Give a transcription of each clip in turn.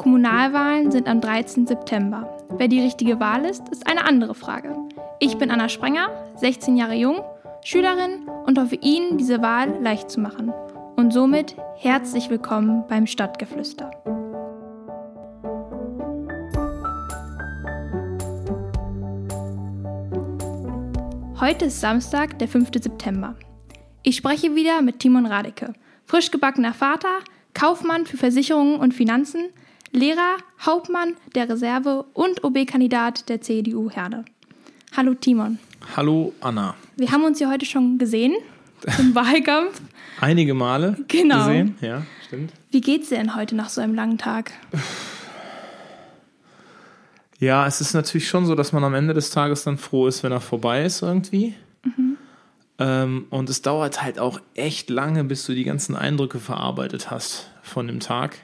Kommunalwahlen sind am 13. September. Wer die richtige Wahl ist, ist eine andere Frage. Ich bin Anna Sprenger, 16 Jahre jung, Schülerin und hoffe Ihnen diese Wahl leicht zu machen. Und somit herzlich willkommen beim Stadtgeflüster. Heute ist Samstag, der 5. September. Ich spreche wieder mit Timon Radeke, frisch gebackener Vater, Kaufmann für Versicherungen und Finanzen, Lehrer, Hauptmann der Reserve und OB-Kandidat der CDU Herde. Hallo Timon. Hallo Anna. Wir haben uns ja heute schon gesehen im Wahlkampf. Einige Male genau. gesehen, ja, stimmt. Wie geht's dir denn heute nach so einem langen Tag? Ja, es ist natürlich schon so, dass man am Ende des Tages dann froh ist, wenn er vorbei ist irgendwie. Mhm. Ähm, und es dauert halt auch echt lange, bis du die ganzen Eindrücke verarbeitet hast von dem Tag.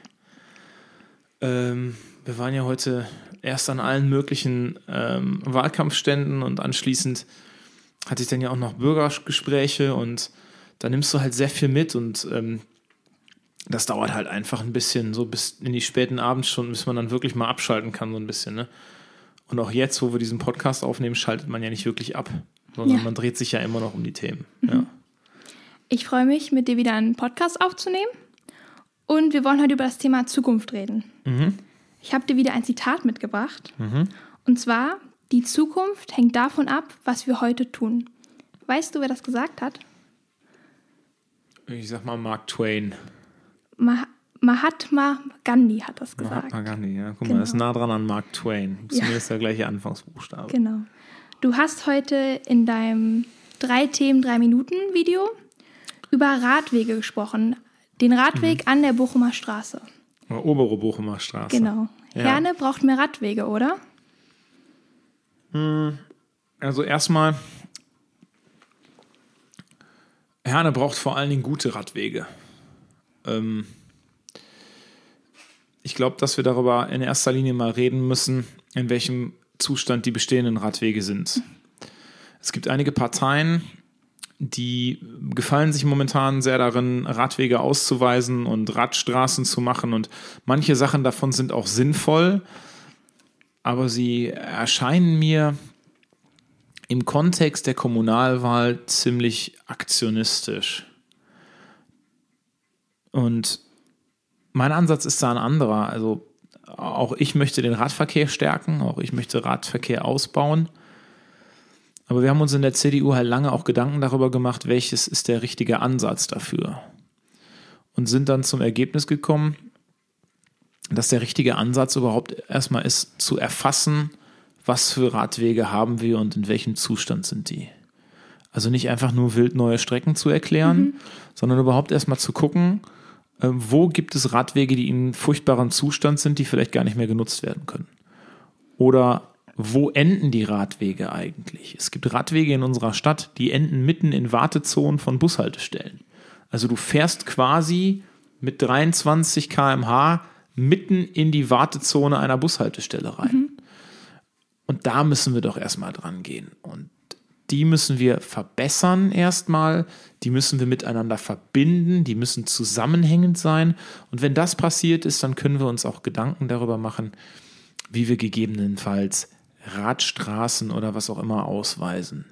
Ähm, wir waren ja heute erst an allen möglichen ähm, Wahlkampfständen und anschließend hatte ich dann ja auch noch Bürgergespräche und da nimmst du halt sehr viel mit und ähm, das dauert halt einfach ein bisschen, so bis in die späten Abendstunden, bis man dann wirklich mal abschalten kann, so ein bisschen. Ne? Und auch jetzt, wo wir diesen Podcast aufnehmen, schaltet man ja nicht wirklich ab, sondern ja. man dreht sich ja immer noch um die Themen. Mhm. Ja. Ich freue mich, mit dir wieder einen Podcast aufzunehmen. Und wir wollen heute über das Thema Zukunft reden. Mhm. Ich habe dir wieder ein Zitat mitgebracht. Mhm. Und zwar, die Zukunft hängt davon ab, was wir heute tun. Weißt du, wer das gesagt hat? Ich sag mal Mark Twain. Ma Mahatma Gandhi hat das gesagt. Mahatma Gandhi, ja. Guck genau. mal, das ist nah dran an Mark Twain. Zumindest ja. der gleiche Anfangsbuchstabe. Genau. Du hast heute in deinem drei Themen, drei Minuten Video über Radwege gesprochen. Den Radweg mhm. an der Bochumer Straße. Obere Bochumer Straße. Genau. Ja. Herne braucht mehr Radwege, oder? Hm, also erstmal, Herne braucht vor allen Dingen gute Radwege. Ähm, ich glaube, dass wir darüber in erster Linie mal reden müssen, in welchem Zustand die bestehenden Radwege sind. Es gibt einige Parteien, die gefallen sich momentan sehr darin, Radwege auszuweisen und Radstraßen zu machen. Und manche Sachen davon sind auch sinnvoll, aber sie erscheinen mir im Kontext der Kommunalwahl ziemlich aktionistisch. Und mein Ansatz ist da ein anderer. Also auch ich möchte den Radverkehr stärken, auch ich möchte Radverkehr ausbauen. Aber wir haben uns in der CDU halt lange auch Gedanken darüber gemacht, welches ist der richtige Ansatz dafür. Und sind dann zum Ergebnis gekommen, dass der richtige Ansatz überhaupt erstmal ist, zu erfassen, was für Radwege haben wir und in welchem Zustand sind die. Also nicht einfach nur wild neue Strecken zu erklären, mhm. sondern überhaupt erstmal zu gucken, äh, wo gibt es Radwege, die in furchtbarem Zustand sind, die vielleicht gar nicht mehr genutzt werden können. Oder wo enden die Radwege eigentlich? Es gibt Radwege in unserer Stadt, die enden mitten in Wartezonen von Bushaltestellen. Also du fährst quasi mit 23 km/h mitten in die Wartezone einer Bushaltestelle rein. Mhm. Und da müssen wir doch erstmal dran gehen. Und die müssen wir verbessern erstmal, die müssen wir miteinander verbinden, die müssen zusammenhängend sein. Und wenn das passiert ist, dann können wir uns auch Gedanken darüber machen, wie wir gegebenenfalls Radstraßen oder was auch immer ausweisen.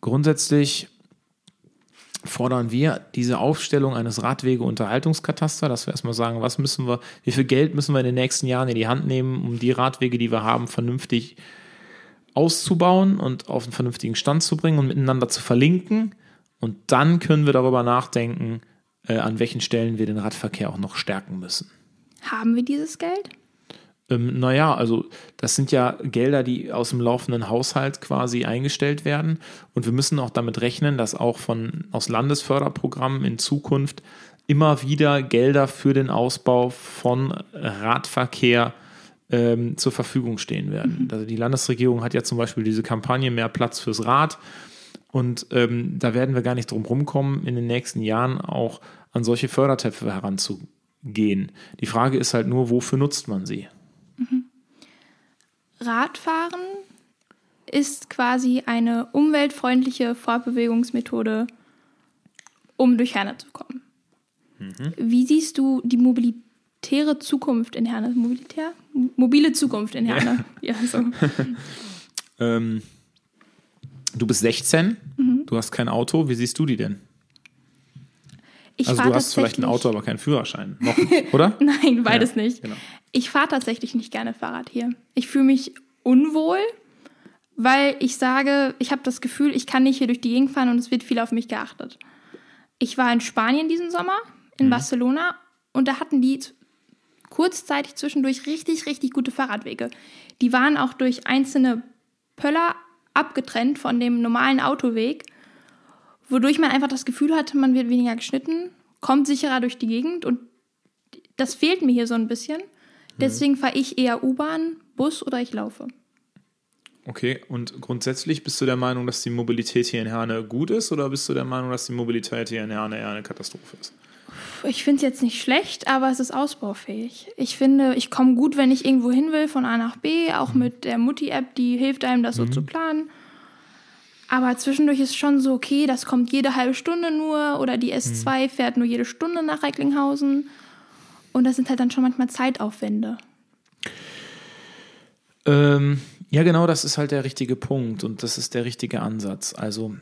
Grundsätzlich fordern wir diese Aufstellung eines Radwege-Unterhaltungskatasters, dass wir erstmal sagen, was müssen wir, wie viel Geld müssen wir in den nächsten Jahren in die Hand nehmen, um die Radwege, die wir haben, vernünftig auszubauen und auf einen vernünftigen Stand zu bringen und miteinander zu verlinken. Und dann können wir darüber nachdenken, äh, an welchen Stellen wir den Radverkehr auch noch stärken müssen. Haben wir dieses Geld? Ähm, naja, also das sind ja Gelder, die aus dem laufenden Haushalt quasi eingestellt werden. Und wir müssen auch damit rechnen, dass auch von, aus Landesförderprogrammen in Zukunft immer wieder Gelder für den Ausbau von Radverkehr ähm, zur Verfügung stehen werden. Mhm. Also die Landesregierung hat ja zum Beispiel diese Kampagne Mehr Platz fürs Rad. Und ähm, da werden wir gar nicht drum rumkommen, in den nächsten Jahren auch an solche Fördertöpfe heranzugehen. Die Frage ist halt nur, wofür nutzt man sie? Radfahren ist quasi eine umweltfreundliche Fortbewegungsmethode, um durch Herne zu kommen. Mhm. Wie siehst du die mobilitäre Zukunft in Herne. Mobilitär? Mobile Zukunft in Herne. Ja, ja so. ähm, du bist 16, mhm. du hast kein Auto. Wie siehst du die denn? Ich also du hast vielleicht ein Auto, aber keinen Führerschein. Noch, oder? Nein, beides ja, nicht. Genau. Ich fahre tatsächlich nicht gerne Fahrrad hier. Ich fühle mich unwohl, weil ich sage, ich habe das Gefühl, ich kann nicht hier durch die Gegend fahren und es wird viel auf mich geachtet. Ich war in Spanien diesen Sommer, in mhm. Barcelona, und da hatten die kurzzeitig zwischendurch richtig, richtig gute Fahrradwege. Die waren auch durch einzelne Pöller abgetrennt von dem normalen Autoweg, wodurch man einfach das Gefühl hatte, man wird weniger geschnitten, kommt sicherer durch die Gegend und das fehlt mir hier so ein bisschen. Mhm. Deswegen fahre ich eher U-Bahn, Bus oder ich laufe. Okay, und grundsätzlich bist du der Meinung, dass die Mobilität hier in Herne gut ist oder bist du der Meinung, dass die Mobilität hier in Herne eher eine Katastrophe ist? Ich finde es jetzt nicht schlecht, aber es ist ausbaufähig. Ich finde, ich komme gut, wenn ich irgendwo hin will, von A nach B, auch mhm. mit der Mutti-App, die hilft einem, das mhm. so zu planen. Aber zwischendurch ist schon so, okay, das kommt jede halbe Stunde nur oder die S2 mhm. fährt nur jede Stunde nach Recklinghausen. Und das sind halt dann schon manchmal Zeitaufwände. Ähm, ja, genau, das ist halt der richtige Punkt und das ist der richtige Ansatz. Also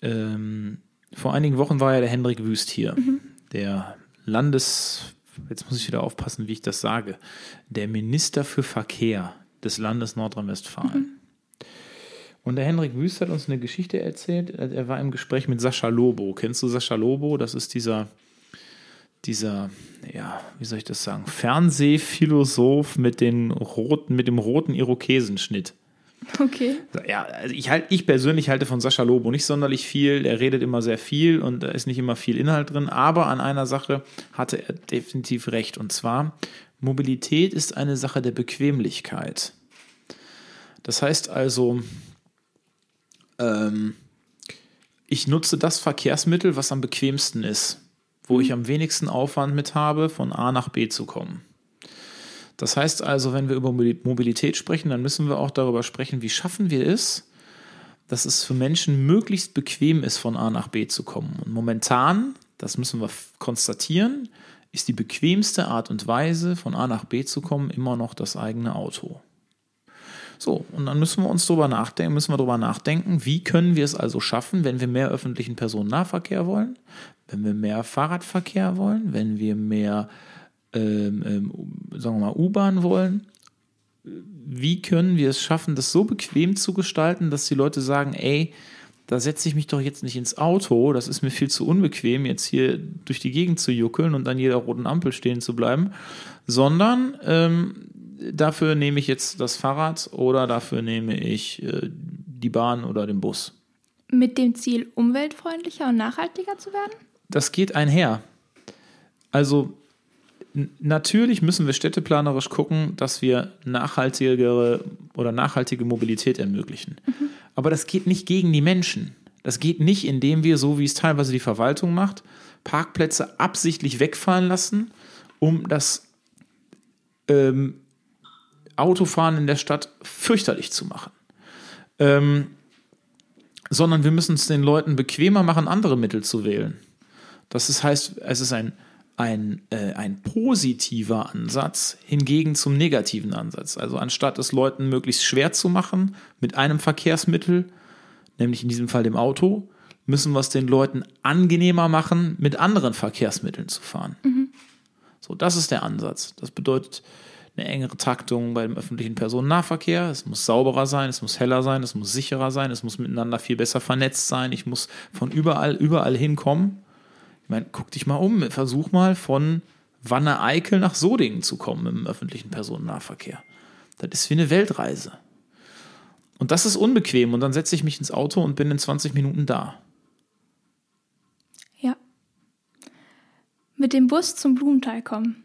ähm, vor einigen Wochen war ja der Hendrik Wüst hier, mhm. der Landes, jetzt muss ich wieder aufpassen, wie ich das sage, der Minister für Verkehr des Landes Nordrhein-Westfalen. Mhm. Und der Hendrik Wüst hat uns eine Geschichte erzählt. Er war im Gespräch mit Sascha Lobo. Kennst du Sascha Lobo? Das ist dieser dieser, ja, wie soll ich das sagen, Fernsehphilosoph mit, den roten, mit dem roten Irokesenschnitt. Okay. Ja, also ich, halt, ich persönlich halte von Sascha Lobo nicht sonderlich viel. Der redet immer sehr viel und da ist nicht immer viel Inhalt drin. Aber an einer Sache hatte er definitiv recht. Und zwar, Mobilität ist eine Sache der Bequemlichkeit. Das heißt also, ähm, ich nutze das Verkehrsmittel, was am bequemsten ist wo ich am wenigsten Aufwand mit habe, von A nach B zu kommen. Das heißt also, wenn wir über Mobilität sprechen, dann müssen wir auch darüber sprechen, wie schaffen wir es, dass es für Menschen möglichst bequem ist, von A nach B zu kommen. Und momentan, das müssen wir konstatieren, ist die bequemste Art und Weise, von A nach B zu kommen, immer noch das eigene Auto. So, und dann müssen wir uns darüber nachdenken, müssen wir darüber nachdenken, wie können wir es also schaffen, wenn wir mehr öffentlichen Personennahverkehr wollen, wenn wir mehr Fahrradverkehr wollen, wenn wir mehr, ähm, ähm, sagen wir mal, U-Bahn wollen, wie können wir es schaffen, das so bequem zu gestalten, dass die Leute sagen, ey, da setze ich mich doch jetzt nicht ins Auto, das ist mir viel zu unbequem, jetzt hier durch die Gegend zu juckeln und an jeder roten Ampel stehen zu bleiben, sondern ähm, dafür nehme ich jetzt das Fahrrad oder dafür nehme ich äh, die Bahn oder den Bus. Mit dem Ziel, umweltfreundlicher und nachhaltiger zu werden? Das geht einher. Also natürlich müssen wir städteplanerisch gucken, dass wir nachhaltigere oder nachhaltige Mobilität ermöglichen. Mhm. Aber das geht nicht gegen die Menschen. Das geht nicht, indem wir, so wie es teilweise die Verwaltung macht, Parkplätze absichtlich wegfallen lassen, um das ähm, Autofahren in der Stadt fürchterlich zu machen. Ähm, sondern wir müssen es den Leuten bequemer machen, andere Mittel zu wählen. Das ist, heißt, es ist ein, ein, äh, ein positiver Ansatz hingegen zum negativen Ansatz. Also anstatt es Leuten möglichst schwer zu machen mit einem Verkehrsmittel, nämlich in diesem Fall dem Auto, müssen wir es den Leuten angenehmer machen, mit anderen Verkehrsmitteln zu fahren. Mhm. So, das ist der Ansatz. Das bedeutet, eine engere Taktung beim öffentlichen Personennahverkehr. Es muss sauberer sein, es muss heller sein, es muss sicherer sein, es muss miteinander viel besser vernetzt sein. Ich muss von überall, überall hinkommen. Ich meine, guck dich mal um, versuch mal von Wanne-Eickel nach Sodingen zu kommen im öffentlichen Personennahverkehr. Das ist wie eine Weltreise. Und das ist unbequem und dann setze ich mich ins Auto und bin in 20 Minuten da. Ja. Mit dem Bus zum Blumenthal kommen.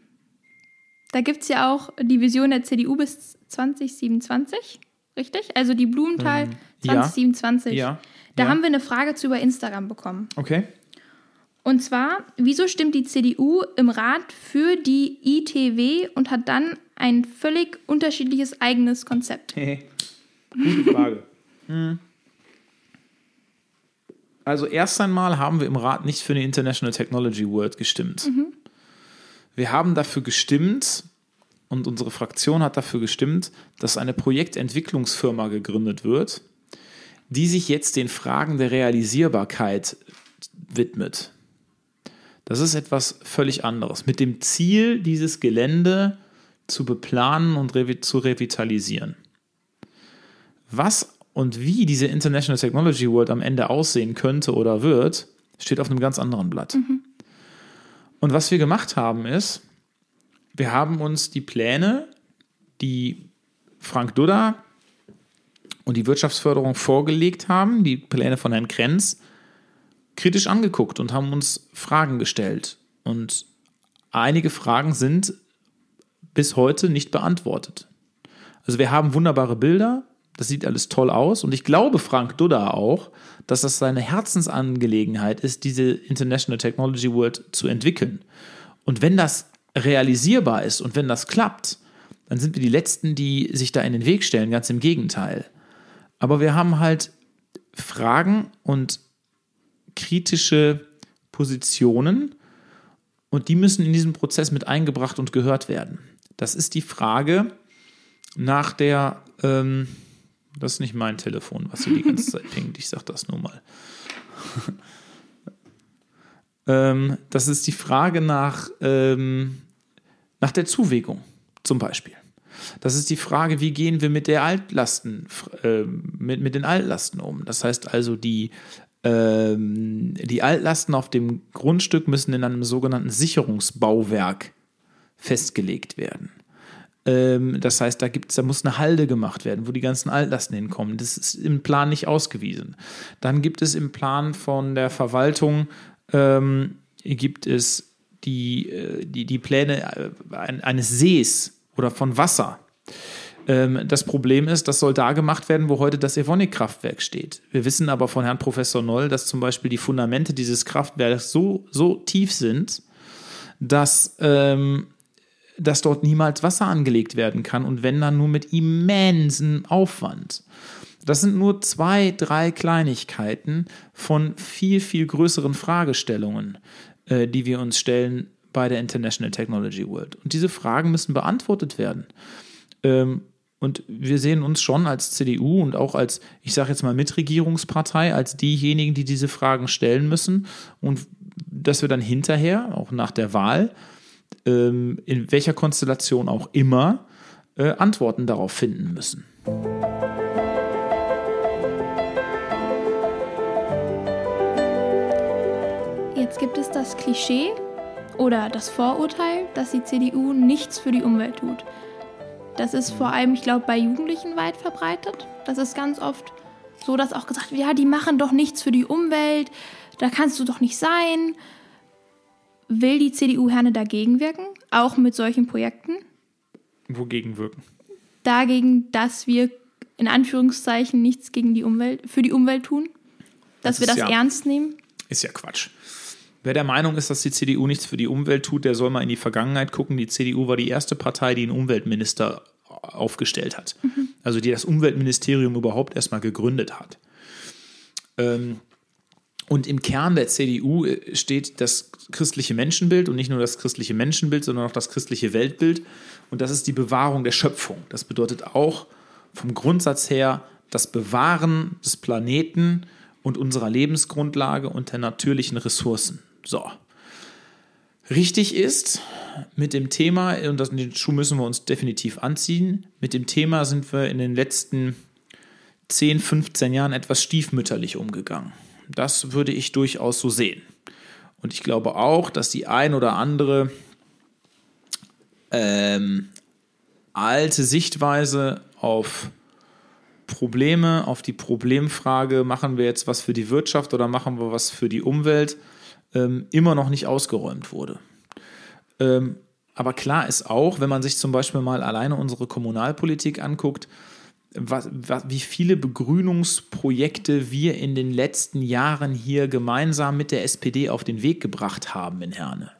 Da gibt es ja auch die Vision der CDU bis 2027, richtig? Also die Blumenthal ähm, 2027. Ja. ja. Da ja. haben wir eine Frage zu über Instagram bekommen. Okay. Und zwar, wieso stimmt die CDU im Rat für die ITW und hat dann ein völlig unterschiedliches eigenes Konzept? Gute Frage. hm. Also erst einmal haben wir im Rat nicht für eine International Technology World gestimmt. Mhm. Wir haben dafür gestimmt und unsere Fraktion hat dafür gestimmt, dass eine Projektentwicklungsfirma gegründet wird, die sich jetzt den Fragen der Realisierbarkeit widmet. Das ist etwas völlig anderes. Mit dem Ziel, dieses Gelände zu beplanen und revi zu revitalisieren. Was und wie diese International Technology World am Ende aussehen könnte oder wird, steht auf einem ganz anderen Blatt. Mhm. Und was wir gemacht haben ist, wir haben uns die Pläne, die Frank Dudda und die Wirtschaftsförderung vorgelegt haben, die Pläne von Herrn Krenz, kritisch angeguckt und haben uns Fragen gestellt. Und einige Fragen sind bis heute nicht beantwortet. Also wir haben wunderbare Bilder, das sieht alles toll aus und ich glaube Frank Dudda auch, dass das seine Herzensangelegenheit ist, diese International Technology World zu entwickeln. Und wenn das realisierbar ist und wenn das klappt, dann sind wir die Letzten, die sich da in den Weg stellen, ganz im Gegenteil. Aber wir haben halt Fragen und kritische Positionen und die müssen in diesem Prozess mit eingebracht und gehört werden. Das ist die Frage nach der, ähm, das ist nicht mein Telefon, was hier die ganze Zeit pingt, ich sage das nur mal. ähm, das ist die Frage nach, ähm, nach der Zuwägung zum Beispiel. Das ist die Frage, wie gehen wir mit der Altlasten, äh, mit, mit den Altlasten um? Das heißt also, die, ähm, die Altlasten auf dem Grundstück müssen in einem sogenannten Sicherungsbauwerk festgelegt werden. Ähm, das heißt, da, gibt's, da muss eine Halde gemacht werden, wo die ganzen Altlasten hinkommen. Das ist im Plan nicht ausgewiesen. Dann gibt es im Plan von der Verwaltung ähm, gibt es die, äh, die, die Pläne äh, eines Sees oder von Wasser. Ähm, das Problem ist, das soll da gemacht werden, wo heute das Evonik-Kraftwerk steht. Wir wissen aber von Herrn Professor Noll, dass zum Beispiel die Fundamente dieses Kraftwerks so, so tief sind, dass, ähm, dass dort niemals Wasser angelegt werden kann und wenn dann nur mit immensem Aufwand. Das sind nur zwei, drei Kleinigkeiten von viel, viel größeren Fragestellungen, äh, die wir uns stellen bei der International Technology World. Und diese Fragen müssen beantwortet werden. Ähm, und wir sehen uns schon als CDU und auch als, ich sage jetzt mal, Mitregierungspartei, als diejenigen, die diese Fragen stellen müssen und dass wir dann hinterher, auch nach der Wahl, ähm, in welcher Konstellation auch immer, äh, Antworten darauf finden müssen. Jetzt gibt es das Klischee oder das Vorurteil, dass die CDU nichts für die Umwelt tut. Das ist vor allem, ich glaube, bei Jugendlichen weit verbreitet. Das ist ganz oft so, dass auch gesagt wird, ja, die machen doch nichts für die Umwelt, da kannst du doch nicht sein. Will die CDU Herne dagegen wirken, auch mit solchen Projekten? Wogegen wirken? Dagegen, dass wir in Anführungszeichen nichts gegen die Umwelt, für die Umwelt tun? Dass das wir das ja, ernst nehmen? Ist ja Quatsch. Wer der Meinung ist, dass die CDU nichts für die Umwelt tut, der soll mal in die Vergangenheit gucken. Die CDU war die erste Partei, die einen Umweltminister aufgestellt hat. Mhm. Also die das Umweltministerium überhaupt erstmal gegründet hat. Ähm, und im Kern der CDU äh, steht das christliche Menschenbild und nicht nur das christliche Menschenbild, sondern auch das christliche Weltbild. Und das ist die Bewahrung der Schöpfung. Das bedeutet auch vom Grundsatz her das Bewahren des Planeten und unserer Lebensgrundlage und der natürlichen Ressourcen. So. Richtig ist, mit dem Thema, und das, den Schuh müssen wir uns definitiv anziehen, mit dem Thema sind wir in den letzten 10, 15 Jahren etwas stiefmütterlich umgegangen. Das würde ich durchaus so sehen. Und ich glaube auch, dass die ein oder andere ähm, alte Sichtweise auf Probleme, auf die Problemfrage, machen wir jetzt was für die Wirtschaft oder machen wir was für die Umwelt, ähm, immer noch nicht ausgeräumt wurde. Ähm, aber klar ist auch, wenn man sich zum Beispiel mal alleine unsere Kommunalpolitik anguckt, was, was, wie viele Begrünungsprojekte wir in den letzten Jahren hier gemeinsam mit der SPD auf den Weg gebracht haben in Herne.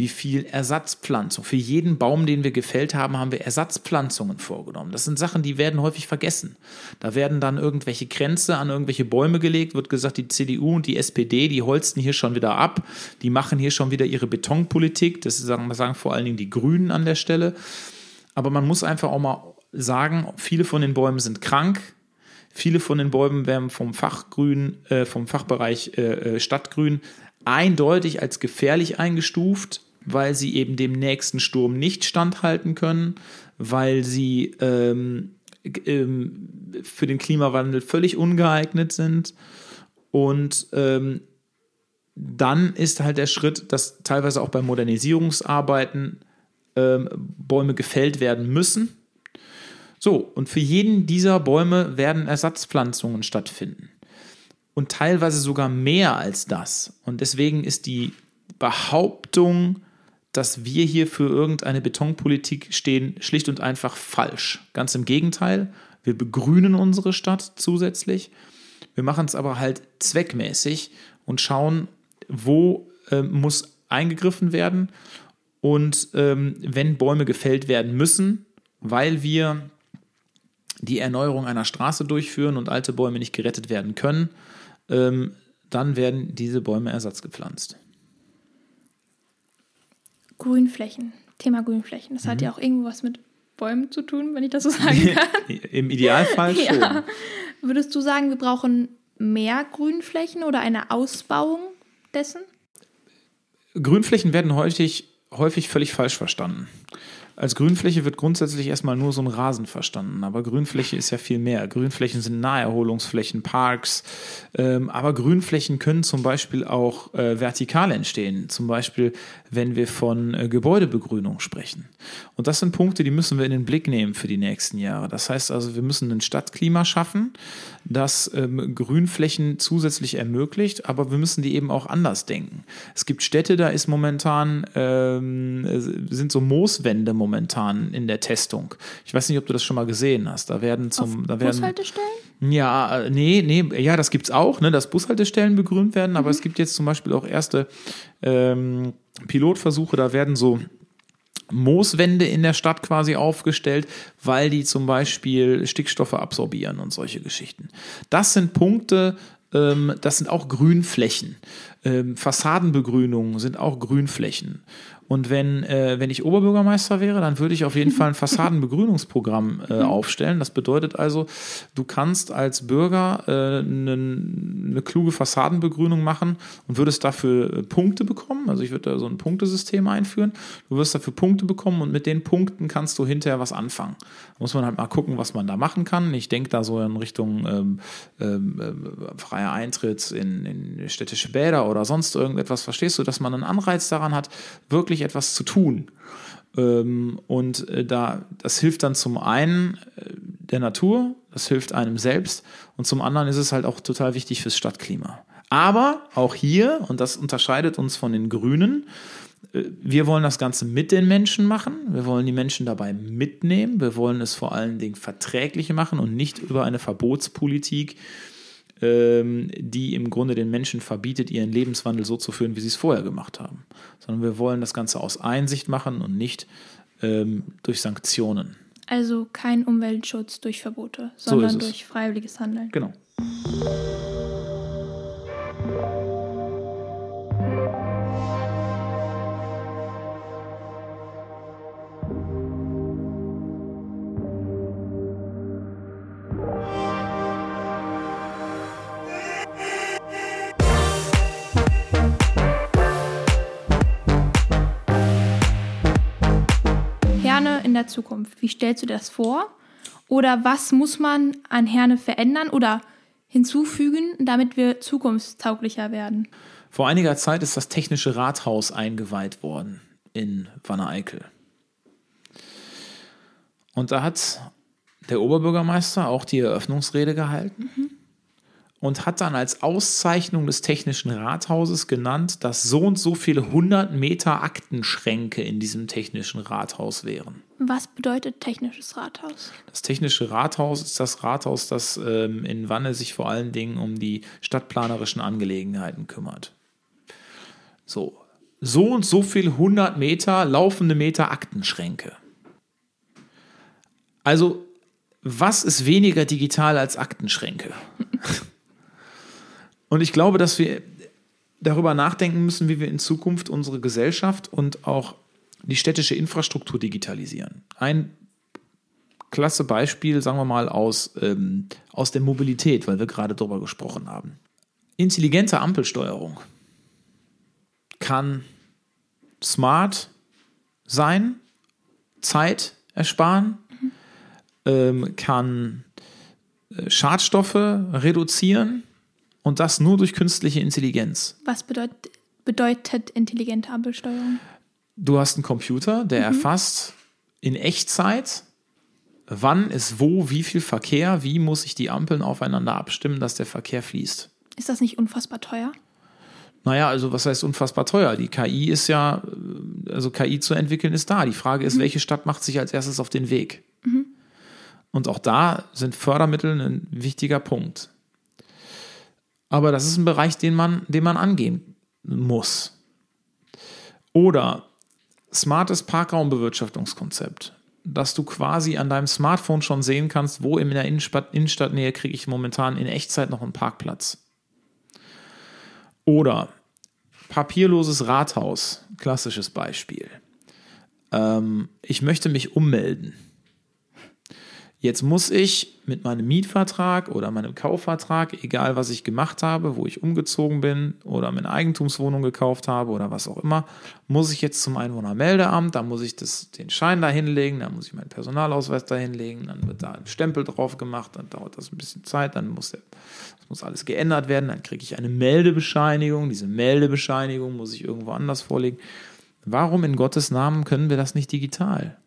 wie viel Ersatzpflanzung. Für jeden Baum, den wir gefällt haben, haben wir Ersatzpflanzungen vorgenommen. Das sind Sachen, die werden häufig vergessen. Da werden dann irgendwelche Grenze an irgendwelche Bäume gelegt, wird gesagt, die CDU und die SPD, die holsten hier schon wieder ab, die machen hier schon wieder ihre Betonpolitik. Das sagen, sagen vor allen Dingen die Grünen an der Stelle. Aber man muss einfach auch mal sagen, viele von den Bäumen sind krank, Viele von den Bäumen werden vom Fachgrün, äh, vom Fachbereich äh, äh, Stadtgrün eindeutig als gefährlich eingestuft, weil sie eben dem nächsten Sturm nicht standhalten können, weil sie ähm, ähm, für den Klimawandel völlig ungeeignet sind. Und ähm, dann ist halt der Schritt, dass teilweise auch bei Modernisierungsarbeiten ähm, Bäume gefällt werden müssen so, und für jeden dieser Bäume werden Ersatzpflanzungen stattfinden. Und teilweise sogar mehr als das. Und deswegen ist die Behauptung, dass wir hier für irgendeine Betonpolitik stehen, schlicht und einfach falsch. Ganz im Gegenteil, wir begrünen unsere Stadt zusätzlich. Wir machen es aber halt zweckmäßig und schauen, wo äh, muss eingegriffen werden. Und ähm, wenn Bäume gefällt werden müssen, weil wir die Erneuerung einer Straße durchführen und alte Bäume nicht gerettet werden können, ähm, dann werden diese Bäume ersatzgepflanzt. Grünflächen, Thema Grünflächen. Das mhm. hat ja auch irgendwo was mit Bäumen zu tun, wenn ich das so sagen kann. Im Idealfall schon. Ja. Würdest du sagen, wir brauchen mehr Grünflächen oder eine Ausbauung dessen? Grünflächen werden häufig, häufig völlig falsch verstanden. Als Grünfläche wird grundsätzlich erstmal nur so ein Rasen verstanden, aber Grünfläche ist ja viel mehr. Grünflächen sind Naherholungsflächen, Parks, ähm, aber Grünflächen können zum Beispiel auch äh, vertikal entstehen, zum Beispiel wenn wir von äh, Gebäudebegrünung sprechen. Und das sind Punkte, die müssen wir in den Blick nehmen für die nächsten Jahre. Das heißt also, wir müssen ein Stadtklima schaffen, das ähm, Grünflächen zusätzlich ermöglicht, aber wir müssen die eben auch anders denken. Es gibt Städte, da ist momentan ähm, sind so Mooswände momentan in der Testung. Ich weiß nicht, ob du das schon mal gesehen hast. Da werden zum. Auf da werden, Bushaltestellen? Ja, äh, nee, nee, ja, das gibt es auch, ne, dass Bushaltestellen begrünt werden, mhm. aber es gibt jetzt zum Beispiel auch erste ähm, Pilotversuche, da werden so Mooswände in der Stadt quasi aufgestellt, weil die zum Beispiel Stickstoffe absorbieren und solche Geschichten. Das sind Punkte, ähm, das sind auch Grünflächen. Ähm, Fassadenbegrünungen sind auch Grünflächen. Und wenn, äh, wenn ich Oberbürgermeister wäre, dann würde ich auf jeden Fall ein Fassadenbegrünungsprogramm äh, mhm. aufstellen. Das bedeutet also, du kannst als Bürger äh, eine, eine kluge Fassadenbegrünung machen und würdest dafür äh, Punkte bekommen. Also ich würde da so ein Punktesystem einführen. Du wirst dafür Punkte bekommen und mit den Punkten kannst du hinterher was anfangen. Da muss man halt mal gucken, was man da machen kann. Ich denke da so in Richtung ähm, ähm, äh, freier Eintritt in, in städtische Bäder oder sonst irgendetwas. Verstehst du, dass man einen Anreiz daran hat, wirklich wirklich etwas zu tun. Ähm, und äh, da, das hilft dann zum einen äh, der Natur, das hilft einem selbst und zum anderen ist es halt auch total wichtig fürs Stadtklima. Aber auch hier, und das unterscheidet uns von den Grünen, äh, wir wollen das Ganze mit den Menschen machen. Wir wollen die Menschen dabei mitnehmen. Wir wollen es vor allen Dingen verträglich machen und nicht über eine Verbotspolitik die im Grunde den Menschen verbietet, ihren Lebenswandel so zu führen, wie sie es vorher gemacht haben. Sondern wir wollen das Ganze aus Einsicht machen und nicht ähm, durch Sanktionen. Also kein Umweltschutz durch Verbote, sondern so durch freiwilliges Handeln. Genau. Der Zukunft? Wie stellst du dir das vor? Oder was muss man an Herne verändern oder hinzufügen, damit wir zukunftstauglicher werden? Vor einiger Zeit ist das Technische Rathaus eingeweiht worden in Wanne-Eickel. Und da hat der Oberbürgermeister auch die Eröffnungsrede gehalten. Mhm und hat dann als Auszeichnung des Technischen Rathauses genannt, dass so und so viele hundert Meter Aktenschränke in diesem Technischen Rathaus wären. Was bedeutet Technisches Rathaus? Das Technische Rathaus ist das Rathaus, das ähm, in Wanne sich vor allen Dingen um die stadtplanerischen Angelegenheiten kümmert. So, so und so viel 100 Meter, laufende Meter Aktenschränke. Also, was ist weniger digital als Aktenschränke? und ich glaube, dass wir darüber nachdenken müssen, wie wir in Zukunft unsere Gesellschaft und auch die städtische Infrastruktur digitalisieren. Ein klasse Beispiel, sagen wir mal, aus, ähm, aus der Mobilität, weil wir gerade darüber gesprochen haben. Intelligente Ampelsteuerung kann smart sein, Zeit ersparen, mhm. ähm, kann äh, Schadstoffe reduzieren und das nur durch künstliche Intelligenz. Was bedeutet, bedeutet intelligente Ampelsteuerung? Du hast einen Computer, der mhm. erfasst in Echtzeit, wann ist wo, wie viel Verkehr, wie muss ich die Ampeln aufeinander abstimmen, dass der Verkehr fließt. Ist das nicht unfassbar teuer? Naja, also was heißt unfassbar teuer? Die KI ist ja, also KI zu entwickeln ist da. Die Frage ist, mhm. welche Stadt macht sich als erstes auf den Weg? Mhm. Und auch da sind Fördermittel ein wichtiger Punkt. Aber das ist ein Bereich, den man, den man angehen muss. Oder smartes Parkraumbewirtschaftungskonzept, dass du quasi an deinem Smartphone schon sehen kannst, wo in der Innenstadt, Innenstadtnähe kriege ich momentan in Echtzeit noch einen Parkplatz. Oder papierloses Rathaus, klassisches Beispiel. Ähm, ich möchte mich ummelden. Jetzt muss ich mit meinem Mietvertrag oder meinem Kaufvertrag, egal was ich gemacht habe, wo ich umgezogen bin oder meine Eigentumswohnung gekauft habe oder was auch immer, muss ich jetzt zum Einwohnermeldeamt, da muss ich das, den Schein da hinlegen, dann muss ich meinen Personalausweis da hinlegen, dann wird da ein Stempel drauf gemacht, dann dauert das ein bisschen Zeit, dann muss, der, das muss alles geändert werden, dann kriege ich eine Meldebescheinigung, diese Meldebescheinigung muss ich irgendwo anders vorlegen. Warum in Gottes Namen können wir das nicht digital?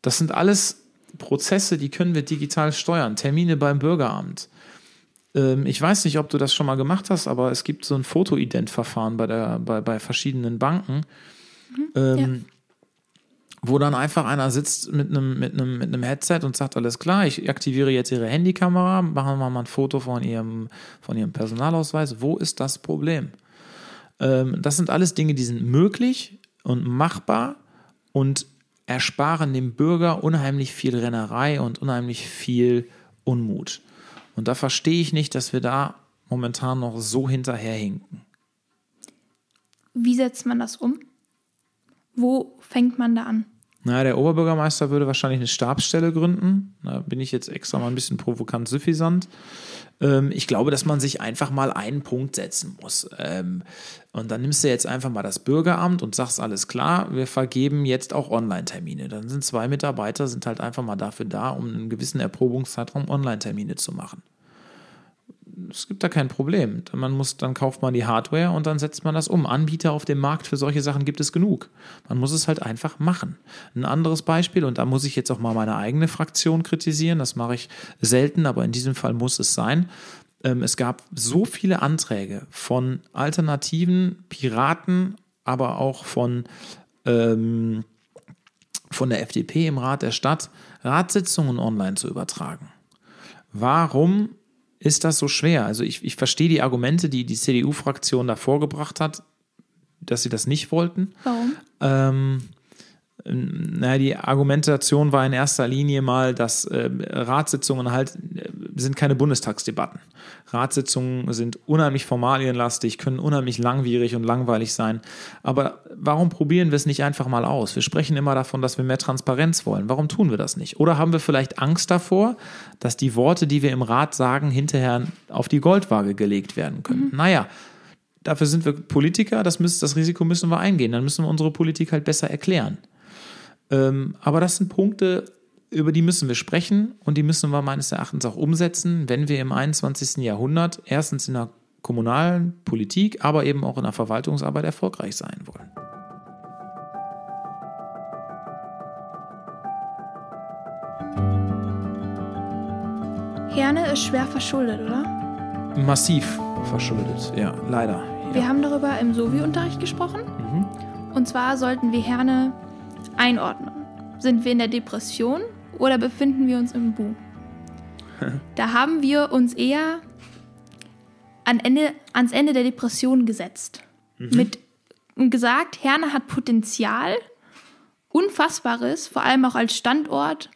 Das sind alles Prozesse, die können wir digital steuern. Termine beim Bürgeramt. Ähm, ich weiß nicht, ob du das schon mal gemacht hast, aber es gibt so ein Fotoident-Verfahren bei, bei, bei verschiedenen Banken. Mhm, ähm, ja. Wo dann einfach einer sitzt mit einem, mit, einem, mit einem Headset und sagt, alles klar, ich aktiviere jetzt Ihre Handykamera, machen wir mal ein Foto von Ihrem, von Ihrem Personalausweis. Wo ist das Problem? Ähm, das sind alles Dinge, die sind möglich und machbar und ersparen dem Bürger unheimlich viel Rennerei und unheimlich viel Unmut. Und da verstehe ich nicht, dass wir da momentan noch so hinterherhinken. Wie setzt man das um? Wo fängt man da an? Na, der Oberbürgermeister würde wahrscheinlich eine Stabsstelle gründen. Da bin ich jetzt extra mal ein bisschen provokant suffisant. Ähm, ich glaube, dass man sich einfach mal einen Punkt setzen muss. Ähm, und dann nimmst du jetzt einfach mal das Bürgeramt und sagst alles klar, wir vergeben jetzt auch Online-Termine. Dann sind zwei Mitarbeiter, sind halt einfach mal dafür da, um einen gewissen Erprobungszeitraum Online-Termine zu machen es gibt da kein Problem. Man muss, dann kauft man die Hardware und dann setzt man das um. Anbieter auf dem Markt für solche Sachen gibt es genug. Man muss es halt einfach machen. Ein anderes Beispiel, und da muss ich jetzt auch mal meine eigene Fraktion kritisieren, das mache ich selten, aber in diesem Fall muss es sein. Ähm, es gab so viele Anträge von alternativen Piraten, aber auch von, ähm, von der FDP im Rat der Stadt, Ratssitzungen online zu übertragen. Warum ist das so schwer? Also ich, ich verstehe die Argumente, die die CDU-Fraktion da vorgebracht hat, dass sie das nicht wollten. Warum? Ähm, naja, die Argumentation war in erster Linie mal, dass äh, Ratssitzungen halt äh, sind keine Bundestagsdebatten. Ratssitzungen sind unheimlich formalienlastig, können unheimlich langwierig und langweilig sein. Aber warum probieren wir es nicht einfach mal aus? Wir sprechen immer davon, dass wir mehr Transparenz wollen. Warum tun wir das nicht? Oder haben wir vielleicht Angst davor, dass die Worte, die wir im Rat sagen, hinterher auf die Goldwaage gelegt werden können? Mhm. Naja, dafür sind wir Politiker, das, müssen, das Risiko müssen wir eingehen. Dann müssen wir unsere Politik halt besser erklären. Ähm, aber das sind Punkte, über die müssen wir sprechen und die müssen wir meines Erachtens auch umsetzen, wenn wir im 21. Jahrhundert erstens in der kommunalen Politik, aber eben auch in der Verwaltungsarbeit erfolgreich sein wollen. Herne ist schwer verschuldet, oder? Massiv verschuldet, ja, leider. Ja. Wir haben darüber im Sovi-Unterricht gesprochen. Mhm. Und zwar sollten wir Herne einordnen. Sind wir in der Depression oder befinden wir uns im Boom? da haben wir uns eher an Ende, ans Ende der Depression gesetzt. Mhm. Mit und gesagt, Herne hat Potenzial, Unfassbares, vor allem auch als Standort.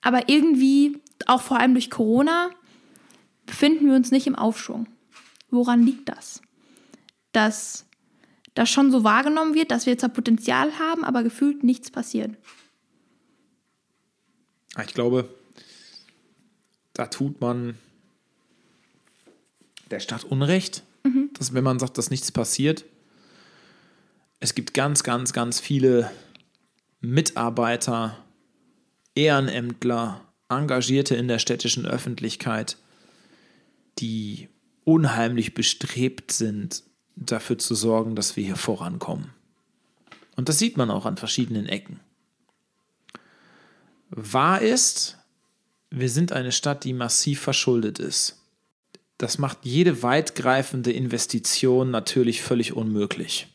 Aber irgendwie, auch vor allem durch Corona, befinden wir uns nicht im Aufschwung. Woran liegt das? Dass das schon so wahrgenommen wird, dass wir zwar Potenzial haben, aber gefühlt nichts passiert. Ich glaube, da tut man der Stadt Unrecht, mhm. dass wenn man sagt, dass nichts passiert. Es gibt ganz, ganz, ganz viele Mitarbeiter, Ehrenämtler, Engagierte in der städtischen Öffentlichkeit, die unheimlich bestrebt sind, dafür zu sorgen, dass wir hier vorankommen. Und das sieht man auch an verschiedenen Ecken. Wahr ist, wir sind eine Stadt, die massiv verschuldet ist. Das macht jede weitgreifende Investition natürlich völlig unmöglich.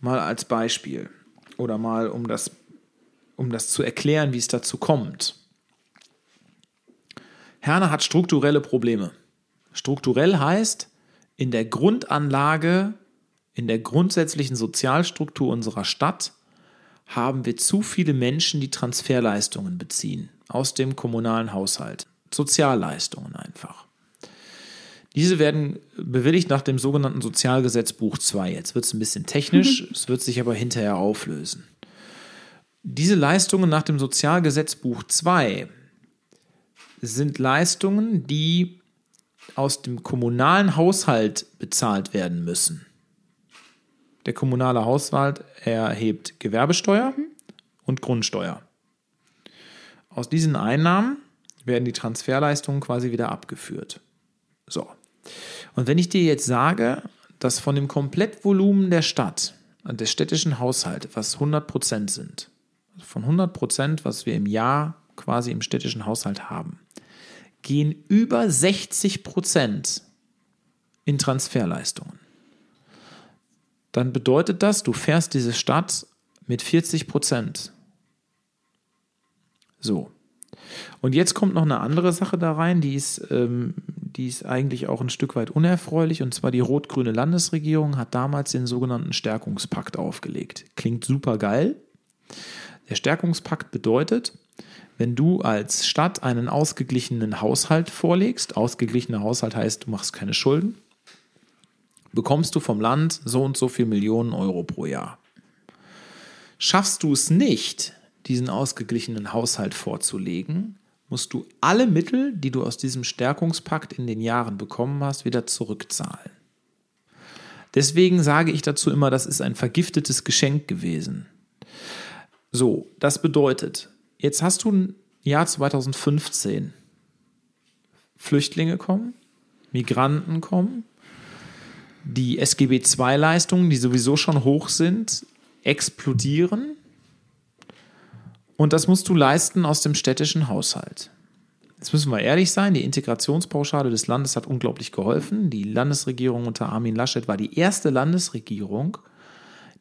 Mal als Beispiel oder mal um das, um das zu erklären, wie es dazu kommt. Herne hat strukturelle Probleme. Strukturell heißt, in der Grundanlage, in der grundsätzlichen Sozialstruktur unserer Stadt haben wir zu viele Menschen, die Transferleistungen beziehen aus dem kommunalen Haushalt. Sozialleistungen einfach. Diese werden bewilligt nach dem sogenannten Sozialgesetzbuch 2. Jetzt wird es ein bisschen technisch, mhm. es wird sich aber hinterher auflösen. Diese Leistungen nach dem Sozialgesetzbuch 2 sind Leistungen, die aus dem kommunalen Haushalt bezahlt werden müssen. Der kommunale Haushalt erhebt Gewerbesteuer mhm. und Grundsteuer. Aus diesen Einnahmen werden die Transferleistungen quasi wieder abgeführt. So. Und wenn ich dir jetzt sage, dass von dem Komplettvolumen der Stadt, des städtischen Haushalts, was 100 Prozent sind, also von 100 Prozent, was wir im Jahr quasi im städtischen Haushalt haben, gehen über 60 Prozent in Transferleistungen. Dann bedeutet das, du fährst diese Stadt mit 40 Prozent. So. Und jetzt kommt noch eine andere Sache da rein, die ist, ähm, die ist eigentlich auch ein Stück weit unerfreulich. Und zwar die rot-grüne Landesregierung hat damals den sogenannten Stärkungspakt aufgelegt. Klingt super geil. Der Stärkungspakt bedeutet, wenn du als Stadt einen ausgeglichenen Haushalt vorlegst, ausgeglichener Haushalt heißt, du machst keine Schulden, bekommst du vom Land so und so viel Millionen Euro pro Jahr. Schaffst du es nicht, diesen ausgeglichenen Haushalt vorzulegen, musst du alle Mittel, die du aus diesem Stärkungspakt in den Jahren bekommen hast, wieder zurückzahlen. Deswegen sage ich dazu immer, das ist ein vergiftetes Geschenk gewesen. So, das bedeutet, Jetzt hast du ein Jahr 2015. Flüchtlinge kommen, Migranten kommen, die SGB II-Leistungen, die sowieso schon hoch sind, explodieren. Und das musst du leisten aus dem städtischen Haushalt. Jetzt müssen wir ehrlich sein, die Integrationspauschale des Landes hat unglaublich geholfen. Die Landesregierung unter Armin Laschet war die erste Landesregierung,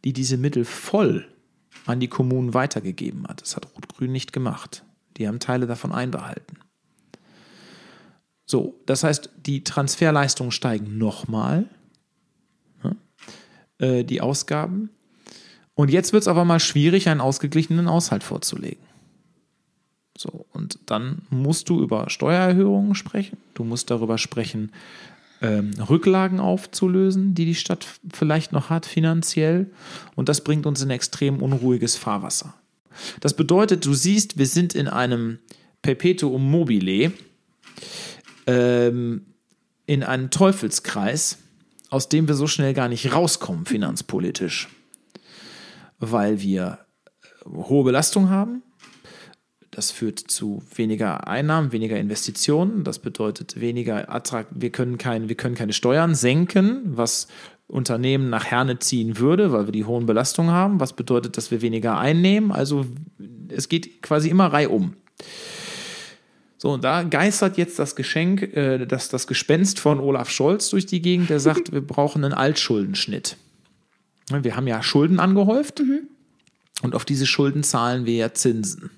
die diese Mittel voll an die Kommunen weitergegeben hat. Das hat Rot-Grün nicht gemacht. Die haben Teile davon einbehalten. So, das heißt, die Transferleistungen steigen nochmal, ne? äh, die Ausgaben. Und jetzt wird es aber mal schwierig, einen ausgeglichenen Haushalt vorzulegen. So, und dann musst du über Steuererhöhungen sprechen. Du musst darüber sprechen, ähm, Rücklagen aufzulösen, die die Stadt vielleicht noch hat finanziell. Und das bringt uns in extrem unruhiges Fahrwasser. Das bedeutet, du siehst, wir sind in einem Perpetuum mobile, ähm, in einem Teufelskreis, aus dem wir so schnell gar nicht rauskommen finanzpolitisch, weil wir äh, hohe Belastung haben, das führt zu weniger Einnahmen, weniger Investitionen. Das bedeutet weniger Attrakt. Wir können, kein, wir können keine Steuern senken, was Unternehmen nach Herne ziehen würde, weil wir die hohen Belastungen haben. Was bedeutet, dass wir weniger einnehmen. Also es geht quasi immer reihum. So, und da geistert jetzt das Geschenk, äh, das, das Gespenst von Olaf Scholz durch die Gegend, der sagt, wir brauchen einen Altschuldenschnitt. Wir haben ja Schulden angehäuft mhm. und auf diese Schulden zahlen wir ja Zinsen.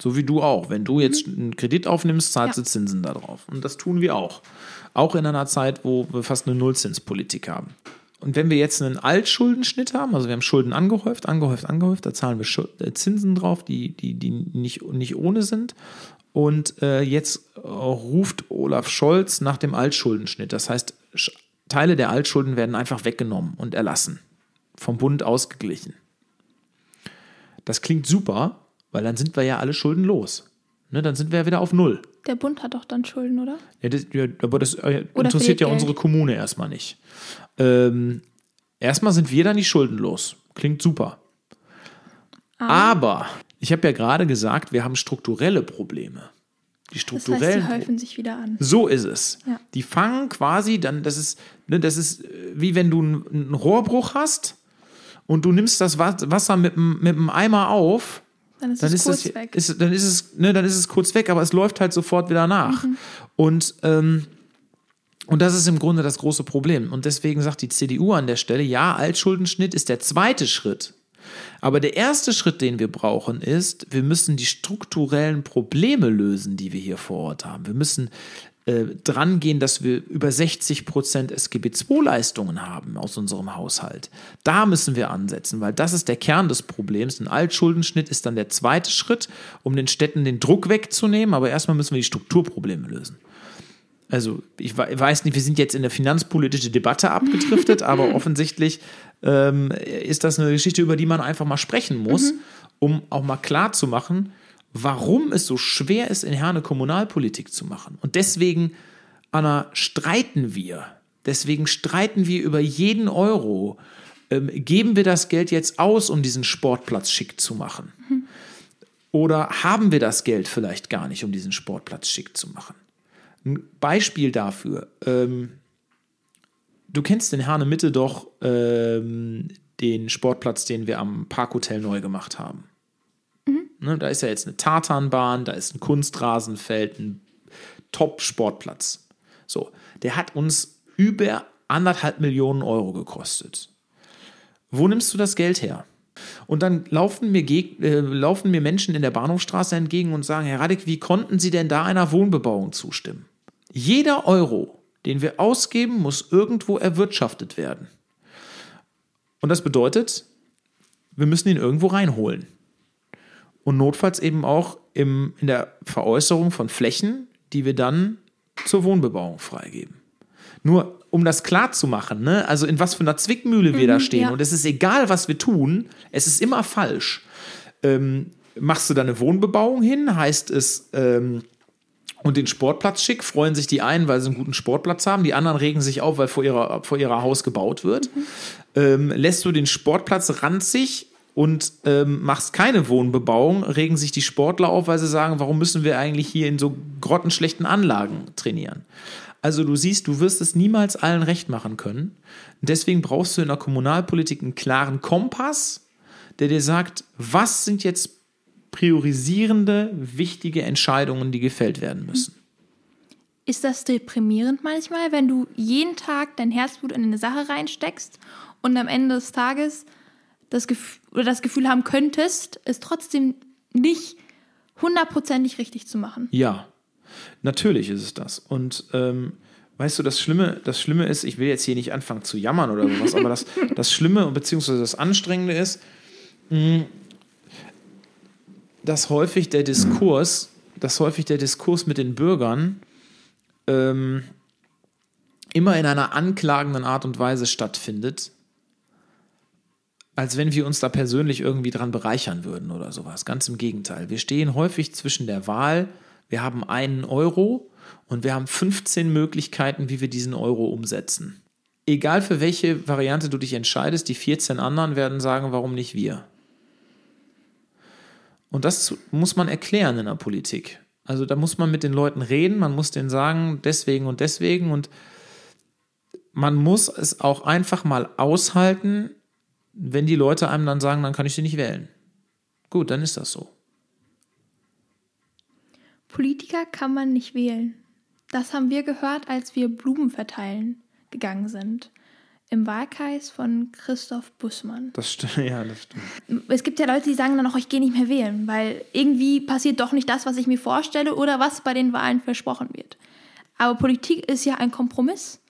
So wie du auch. Wenn du jetzt mhm. einen Kredit aufnimmst, zahlst du Zinsen darauf. Und das tun wir auch. Auch in einer Zeit, wo wir fast eine Nullzinspolitik haben. und wenn wir jetzt einen Altschuldenschnitt haben, also wir haben Schulden angehäuft, angehäuft, angehäuft, da zahlen wir äh, Zinsen drauf, die, die, die nicht, nicht ohne sind. Und äh, jetzt ruft Olaf Scholz nach dem Altschuldenschnitt. Das heißt, Teile der Altschulden werden einfach weggenommen und erlassen, vom Bund ausgeglichen. Das klingt super, weil dann sind wir ja alle Schulden los. Ne, dann sind wir ja wieder auf Null. Der Bund hat doch dann Schulden, oder? Ja, das, ja aber das äh, interessiert ja Geld. unsere Kommune erstmal nicht. Ähm, erstmal sind wir dann nicht schuldenlos. Klingt super. Ah. Aber ich habe ja gerade gesagt, wir haben strukturelle Probleme. Die strukturellen. Das heißt, die häufen sich wieder an. So ist es. Ja. Die fangen quasi dann, das ist, ne, das ist äh, wie wenn du einen Rohrbruch hast und du nimmst das Wasser mit, mit einem Eimer auf dann ist dann es ist kurz das, weg. Ist, dann, ist es, ne, dann ist es kurz weg, aber es läuft halt sofort wieder nach. Mhm. Und, ähm, und das ist im Grunde das große Problem. Und deswegen sagt die CDU an der Stelle, ja, Altschuldenschnitt ist der zweite Schritt. Aber der erste Schritt, den wir brauchen, ist, wir müssen die strukturellen Probleme lösen, die wir hier vor Ort haben. Wir müssen äh, dran gehen, dass wir über 60 Prozent SGB II-Leistungen haben aus unserem Haushalt. Da müssen wir ansetzen, weil das ist der Kern des Problems. Ein Altschuldenschnitt ist dann der zweite Schritt, um den Städten den Druck wegzunehmen, aber erstmal müssen wir die Strukturprobleme lösen. Also ich weiß nicht, wir sind jetzt in der finanzpolitische Debatte abgedriftet, aber offensichtlich ähm, ist das eine Geschichte, über die man einfach mal sprechen muss, mhm. um auch mal klar zu machen, warum es so schwer ist, in Herne Kommunalpolitik zu machen. Und deswegen, Anna, streiten wir. Deswegen streiten wir über jeden Euro. Ähm, geben wir das Geld jetzt aus, um diesen Sportplatz schick zu machen? Oder haben wir das Geld vielleicht gar nicht, um diesen Sportplatz schick zu machen? Ein Beispiel dafür. Ähm, du kennst in Herne Mitte doch ähm, den Sportplatz, den wir am Parkhotel neu gemacht haben. Ne, da ist ja jetzt eine Tartanbahn, da ist ein Kunstrasenfeld, ein Top-Sportplatz. So, der hat uns über anderthalb Millionen Euro gekostet. Wo nimmst du das Geld her? Und dann laufen mir, äh, laufen mir Menschen in der Bahnhofstraße entgegen und sagen, Herr Radek, wie konnten Sie denn da einer Wohnbebauung zustimmen? Jeder Euro, den wir ausgeben, muss irgendwo erwirtschaftet werden. Und das bedeutet, wir müssen ihn irgendwo reinholen und notfalls eben auch im, in der Veräußerung von Flächen, die wir dann zur Wohnbebauung freigeben. Nur um das klar zu machen, ne? also in was für einer Zwickmühle wir mhm, da stehen. Ja. Und es ist egal, was wir tun, es ist immer falsch. Ähm, machst du da eine Wohnbebauung hin, heißt es, ähm, und den Sportplatz schick, freuen sich die einen, weil sie einen guten Sportplatz haben, die anderen regen sich auf, weil vor ihrer, vor ihrer Haus gebaut wird. Mhm. Ähm, lässt du den Sportplatz ranzig, und ähm, machst keine Wohnbebauung, regen sich die Sportler auf, weil sie sagen, warum müssen wir eigentlich hier in so grottenschlechten Anlagen trainieren? Also du siehst, du wirst es niemals allen recht machen können. deswegen brauchst du in der Kommunalpolitik einen klaren Kompass, der dir sagt, was sind jetzt priorisierende, wichtige Entscheidungen, die gefällt werden müssen. Ist das deprimierend manchmal, wenn du jeden Tag dein Herzblut in eine Sache reinsteckst und am Ende des Tages das Gefühl, oder das Gefühl haben könntest, es trotzdem nicht hundertprozentig richtig zu machen. Ja, natürlich ist es das. Und ähm, weißt du, das Schlimme, das Schlimme ist, ich will jetzt hier nicht anfangen zu jammern oder sowas, aber das, das Schlimme bzw. das Anstrengende ist, mh, dass häufig der Diskurs, dass häufig der Diskurs mit den Bürgern ähm, immer in einer anklagenden Art und Weise stattfindet als wenn wir uns da persönlich irgendwie dran bereichern würden oder sowas. Ganz im Gegenteil. Wir stehen häufig zwischen der Wahl, wir haben einen Euro und wir haben 15 Möglichkeiten, wie wir diesen Euro umsetzen. Egal für welche Variante du dich entscheidest, die 14 anderen werden sagen, warum nicht wir. Und das muss man erklären in der Politik. Also da muss man mit den Leuten reden, man muss denen sagen, deswegen und deswegen und man muss es auch einfach mal aushalten, wenn die Leute einem dann sagen, dann kann ich sie nicht wählen. Gut, dann ist das so. Politiker kann man nicht wählen. Das haben wir gehört, als wir Blumen verteilen gegangen sind. Im Wahlkreis von Christoph Bussmann. Das stimmt, ja, das stimmt. Es gibt ja Leute, die sagen dann auch, ich gehe nicht mehr wählen, weil irgendwie passiert doch nicht das, was ich mir vorstelle oder was bei den Wahlen versprochen wird. Aber Politik ist ja ein Kompromiss.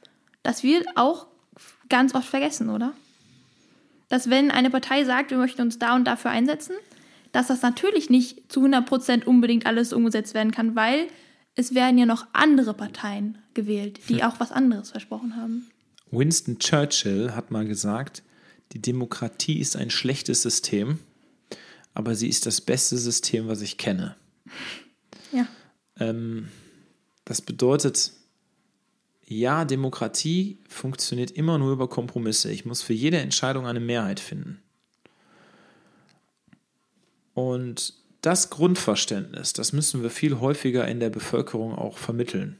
Das wird auch ganz oft vergessen, oder? Dass wenn eine Partei sagt, wir möchten uns da und dafür einsetzen, dass das natürlich nicht zu 100% unbedingt alles umgesetzt werden kann, weil es werden ja noch andere Parteien gewählt, die auch was anderes versprochen haben. Winston Churchill hat mal gesagt, die Demokratie ist ein schlechtes System, aber sie ist das beste System, was ich kenne. Ja. Ähm, das bedeutet, ja, Demokratie funktioniert immer nur über Kompromisse. Ich muss für jede Entscheidung eine Mehrheit finden. Und das Grundverständnis, das müssen wir viel häufiger in der Bevölkerung auch vermitteln.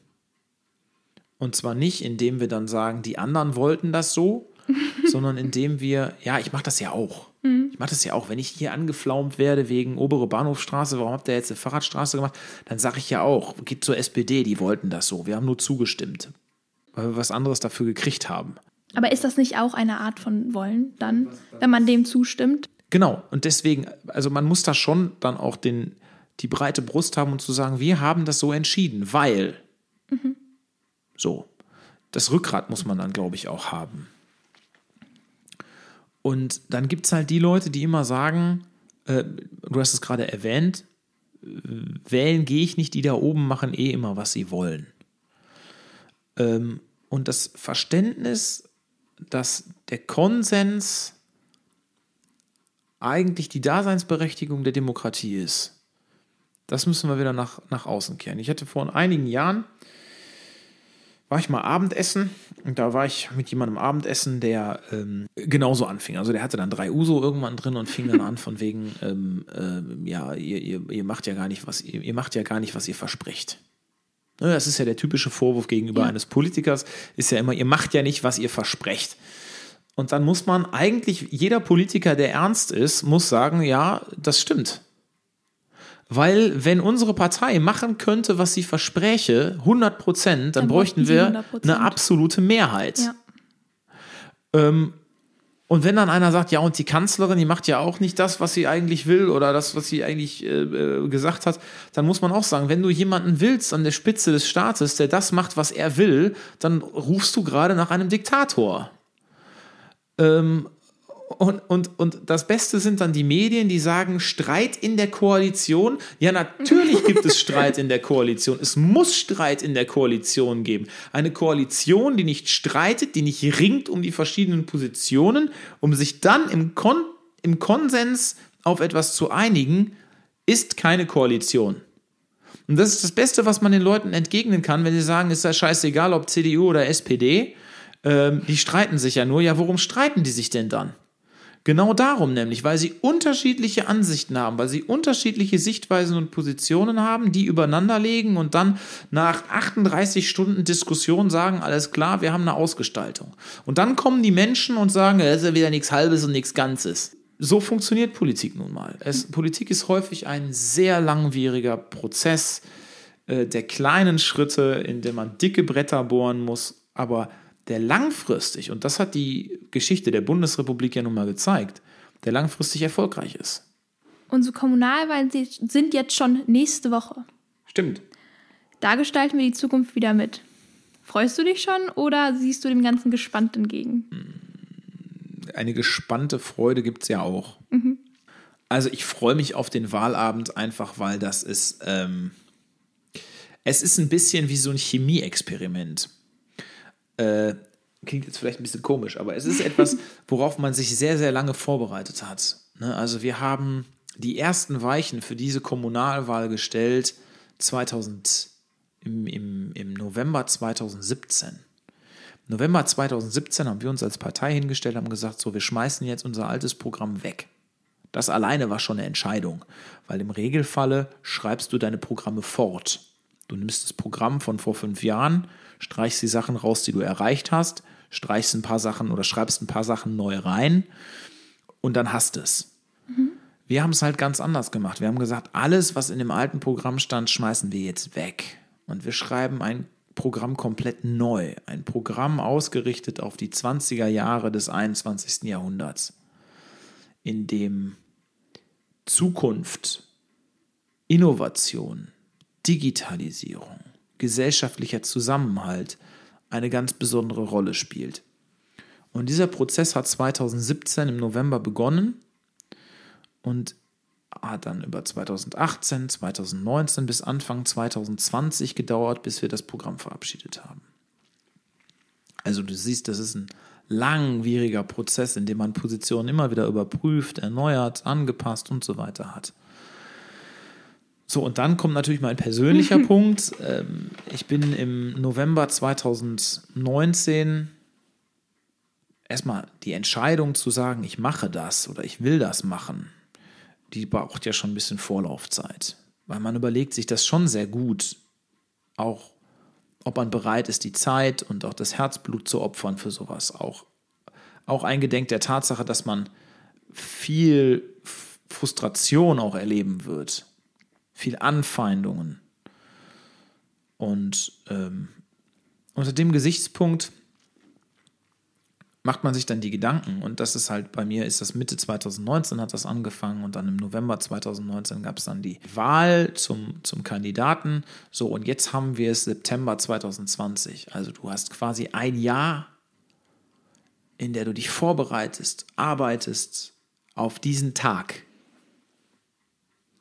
Und zwar nicht, indem wir dann sagen, die anderen wollten das so, sondern indem wir, ja, ich mache das ja auch. Ich mache das ja auch. Wenn ich hier angeflaumt werde wegen obere Bahnhofstraße, warum habt ihr jetzt eine Fahrradstraße gemacht? Dann sage ich ja auch, geht zur SPD, die wollten das so. Wir haben nur zugestimmt, was anderes dafür gekriegt haben. Aber ist das nicht auch eine Art von Wollen dann, wenn man dem zustimmt? Genau, und deswegen, also man muss da schon dann auch den, die breite Brust haben und zu sagen, wir haben das so entschieden, weil. So. Das Rückgrat muss man dann, glaube ich, auch haben. Und dann gibt es halt die Leute, die immer sagen, äh, du hast es gerade erwähnt, äh, wählen gehe ich nicht, die da oben machen eh immer, was sie wollen. Ähm, und das Verständnis, dass der Konsens eigentlich die Daseinsberechtigung der Demokratie ist, das müssen wir wieder nach, nach außen kehren. Ich hatte vor einigen Jahren, war ich mal Abendessen und da war ich mit jemandem Abendessen, der ähm, genauso anfing. Also der hatte dann drei Uso irgendwann drin und fing dann an von wegen, ähm, ähm, ja, ihr, ihr, ihr macht ja gar nicht, was ihr, ihr macht ja gar nicht, was ihr verspricht. Ne, Das ist ja der typische Vorwurf gegenüber Ja. eines Politikers, ist ja immer, ihr macht ja nicht, was ihr versprecht. Und dann muss man eigentlich, jeder Politiker, der ernst ist, muss sagen, ja, das stimmt. Weil wenn unsere Partei machen könnte, was sie verspräche, 100 Prozent, dann, Dann bräuchten wir 100%. eine absolute Mehrheit. Ja. Ähm, und wenn dann einer sagt, ja, und die Kanzlerin, die macht ja auch nicht das, was sie eigentlich will oder das, was sie eigentlich äh, äh, gesagt hat, dann muss man auch sagen, wenn du jemanden willst an der Spitze des Staates, der das macht, was er will, dann rufst du gerade nach einem Diktator. Ähm, und, und, und das Beste sind dann die Medien, die sagen, Streit in der Koalition. Ja, natürlich gibt es Streit in der Koalition. Es muss Streit in der Koalition geben. Eine Koalition, die nicht streitet, die nicht ringt um die verschiedenen Positionen, um sich dann im, Kon im Konsens auf etwas zu einigen, ist keine Koalition. Und das ist das Beste, was man den Leuten entgegnen kann, wenn sie sagen, ist ja scheißegal, ob CDU oder SPD. Ähm, die streiten sich ja nur. Ja, worum streiten die sich denn dann? Genau darum nämlich, weil sie unterschiedliche Ansichten haben, weil sie unterschiedliche Sichtweisen und Positionen haben, die übereinander legen und dann nach 38 Stunden Diskussion sagen, alles klar, wir haben eine Ausgestaltung. Und dann kommen die Menschen und sagen, es ist ja wieder nichts Halbes und nichts Ganzes. So funktioniert Politik nun mal. Es, Politik ist häufig ein sehr langwieriger Prozess äh, der kleinen Schritte, in dem man dicke Bretter bohren muss, aber der langfristig, und das hat die Geschichte der Bundesrepublik ja nun mal gezeigt, der langfristig erfolgreich ist. Unsere Kommunalwahlen sind jetzt schon nächste Woche. Stimmt. Da gestalten wir die Zukunft wieder mit. Freust du dich schon oder siehst du dem Ganzen gespannt entgegen? Eine gespannte Freude gibt es ja auch. Also ich freue mich auf den Wahlabend einfach, weil das ist, ähm, es ist ein bisschen wie so ein Chemieexperiment. Äh, klingt jetzt vielleicht ein bisschen komisch, aber es ist etwas, worauf man sich sehr, sehr lange vorbereitet hat. Ne? Also wir haben die ersten Weichen für diese Kommunalwahl gestellt 2000, im, im, im November 2017. November 2017 haben wir uns als Partei hingestellt, haben gesagt, so, wir schmeißen jetzt unser altes Programm weg. Das alleine war schon eine Entscheidung, weil im Regelfalle schreibst du deine Programme fort. Du nimmst das Programm von vor fünf Jahren, streichst die Sachen raus, die du erreicht hast, streichst ein paar Sachen oder schreibst ein paar Sachen neu rein und dann hast es. Wir haben es halt ganz anders gemacht. Wir haben gesagt, alles, was in dem alten Programm stand, schmeißen wir jetzt weg. Und wir schreiben ein Programm komplett neu. Ein Programm ausgerichtet auf die 20er Jahre des 21. Jahrhunderts, in dem Zukunft, Innovation, Digitalisierung, gesellschaftlicher Zusammenhalt eine ganz besondere Rolle spielt. Und dieser Prozess hat 2017 im November begonnen und hat dann über 2018, 2019 bis Anfang 2020 gedauert, bis wir das Programm verabschiedet haben. Also du siehst, das ist ein langwieriger Prozess, in dem man Positionen immer wieder überprüft, erneuert, angepasst und so weiter hat. So, und dann kommt natürlich mein persönlicher Punkt. Ähm, ich bin im November 2019 erstmal die Entscheidung zu sagen, ich mache das oder ich will das machen, die braucht ja schon ein bisschen Vorlaufzeit. Weil man überlegt sich das schon sehr gut, auch ob man bereit ist, die Zeit und auch das Herzblut zu opfern für sowas. Auch, auch eingedenk der Tatsache, dass man viel Frustration auch erleben wird, viel Anfeindungen. Und ähm, unter dem Gesichtspunkt macht man sich dann die Gedanken und das ist halt bei mir ist das Mitte 2019 hat das angefangen und dann im November 2019 gab es dann die Wahl zum, zum Kandidaten. So und jetzt haben wir es September 2020. Also du hast quasi ein Jahr, in der du dich vorbereitest, arbeitest auf diesen Tag.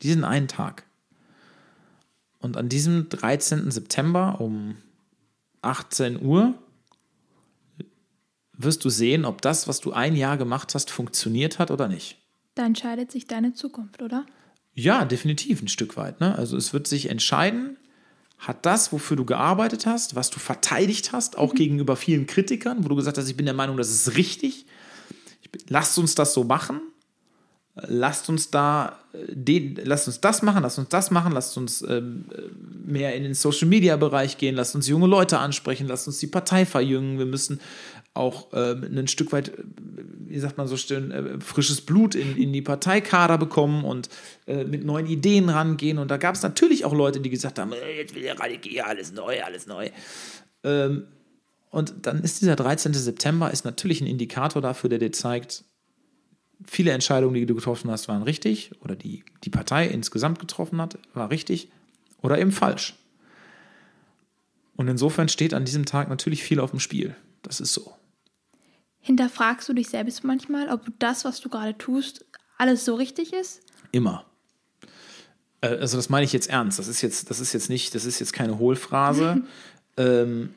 Diesen einen Tag. Und an diesem 13. September um 18 Uhr wirst du sehen, ob das, was du ein Jahr gemacht hast, funktioniert hat oder nicht. Da entscheidet sich deine Zukunft, oder? Ja, definitiv ein Stück weit. Ne? Also es wird sich entscheiden, hat das, wofür du gearbeitet hast, was du verteidigt hast, auch mhm. gegenüber vielen Kritikern, wo du gesagt hast, ich bin der Meinung, das ist richtig. Bin, lasst uns das so machen. Lasst uns da, äh, den, lasst uns das machen, lasst uns das machen, lasst uns ähm, mehr in den Social Media Bereich gehen, lasst uns junge Leute ansprechen, lasst uns die Partei verjüngen. Wir müssen auch äh, ein Stück weit, wie sagt man so schön, äh, frisches Blut in, in die Parteikader bekommen und äh, mit neuen Ideen rangehen. Und da gab es natürlich auch Leute, die gesagt haben, äh, jetzt will der Radikal alles neu, alles neu. Ähm, und dann ist dieser 13. September ist natürlich ein Indikator dafür, der dir zeigt, viele Entscheidungen, die du getroffen hast, waren richtig oder die die Partei insgesamt getroffen hat, war richtig oder eben falsch. Und insofern steht an diesem Tag natürlich viel auf dem Spiel. Das ist so. Hinterfragst du dich selbst manchmal, ob das, was du gerade tust, alles so richtig ist? Immer. Äh, also das meine ich jetzt ernst. Das ist jetzt, das ist jetzt nicht, das ist jetzt keine Hohlphrase. ähm,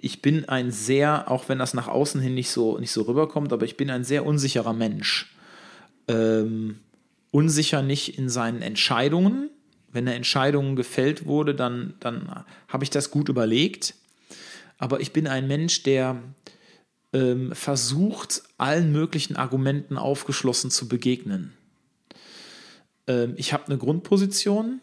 ich bin ein sehr, auch wenn das nach außen hin nicht so, nicht so rüberkommt, aber ich bin ein sehr unsicherer Mensch. Ähm, unsicher nicht in seinen Entscheidungen. Wenn eine Entscheidung gefällt wurde, dann, dann habe ich das gut überlegt. Aber ich bin ein Mensch, der ähm, versucht, allen möglichen Argumenten aufgeschlossen zu begegnen. Ähm, ich habe eine Grundposition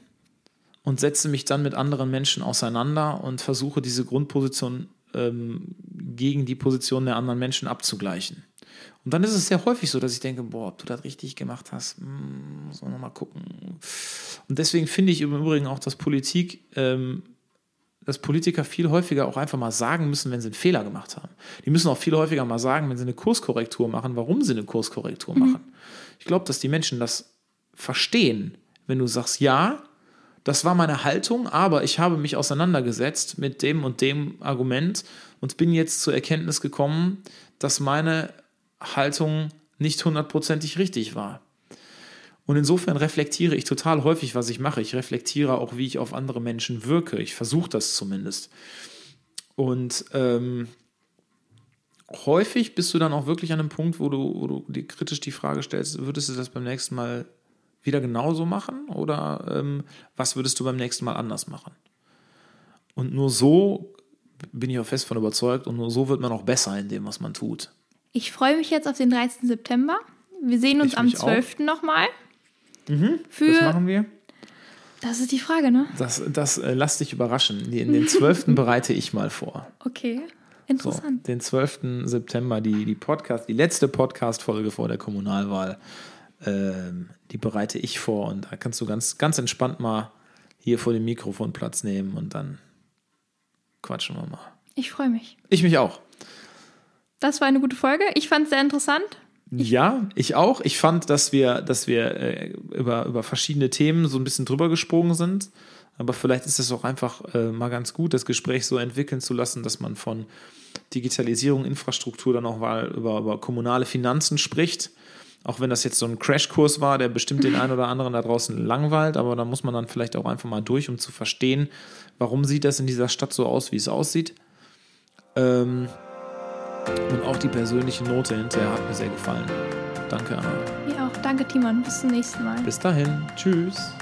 und setze mich dann mit anderen Menschen auseinander und versuche diese Grundposition ähm, gegen die Position der anderen Menschen abzugleichen. Und dann ist es sehr häufig so, dass ich denke, boah, ob du das richtig gemacht hast, hm, muss man nochmal gucken. Und deswegen finde ich im Übrigen auch, dass Politik ähm, dass Politiker viel häufiger auch einfach mal sagen müssen, wenn sie einen Fehler gemacht haben. Die müssen auch viel häufiger mal sagen, wenn sie eine Kurskorrektur machen, warum sie eine Kurskorrektur mhm. machen. Ich glaube, dass die Menschen das verstehen, wenn du sagst, ja, das war meine Haltung, aber ich habe mich auseinandergesetzt mit dem und dem Argument und bin jetzt zur Erkenntnis gekommen, dass meine Haltung nicht hundertprozentig richtig war. Und insofern reflektiere ich total häufig, was ich mache. Ich reflektiere auch, wie ich auf andere Menschen wirke. Ich versuche das zumindest. Und ähm, häufig bist du dann auch wirklich an einem Punkt, wo du, wo du dir kritisch die Frage stellst, würdest du das beim nächsten Mal wieder genauso machen oder ähm, was würdest du beim nächsten Mal anders machen? Und nur so bin ich auch fest von überzeugt und nur so wird man auch besser in dem, was man tut. Ich freue mich jetzt auf den 13. September. Wir sehen uns ich am 12. nochmal. Mhm, Für, das machen wir. Das ist die Frage, ne? Das, das äh, lass dich überraschen. In den 12. bereite ich mal vor. Okay. Interessant. So, den 12. September, die, die Podcast, die letzte Podcast-Folge vor der Kommunalwahl, ähm, die bereite ich vor und da kannst du ganz, ganz entspannt mal hier vor dem Mikrofon Platz nehmen und dann quatschen wir mal. Ich freue mich. Ich mich auch. Das war eine gute Folge. Ich fand es sehr interessant. Ja, ich auch. Ich fand, dass wir, dass wir äh, über, über verschiedene Themen so ein bisschen drüber gesprungen sind. Aber vielleicht ist es auch einfach äh, mal ganz gut, das Gespräch so entwickeln zu lassen, dass man von Digitalisierung, Infrastruktur dann auch mal über, über kommunale Finanzen spricht. Auch wenn das jetzt so ein Crashkurs war, der bestimmt den einen oder anderen da draußen langweilt, aber da muss man dann vielleicht auch einfach mal durch, um zu verstehen, warum sieht das in dieser Stadt so aus, wie es aussieht. Ähm, und auch die persönliche Note hinterher hat mir sehr gefallen. Danke, Anna. Mir auch. Danke, Timon. Bis zum nächsten Mal. Bis dahin. Tschüss.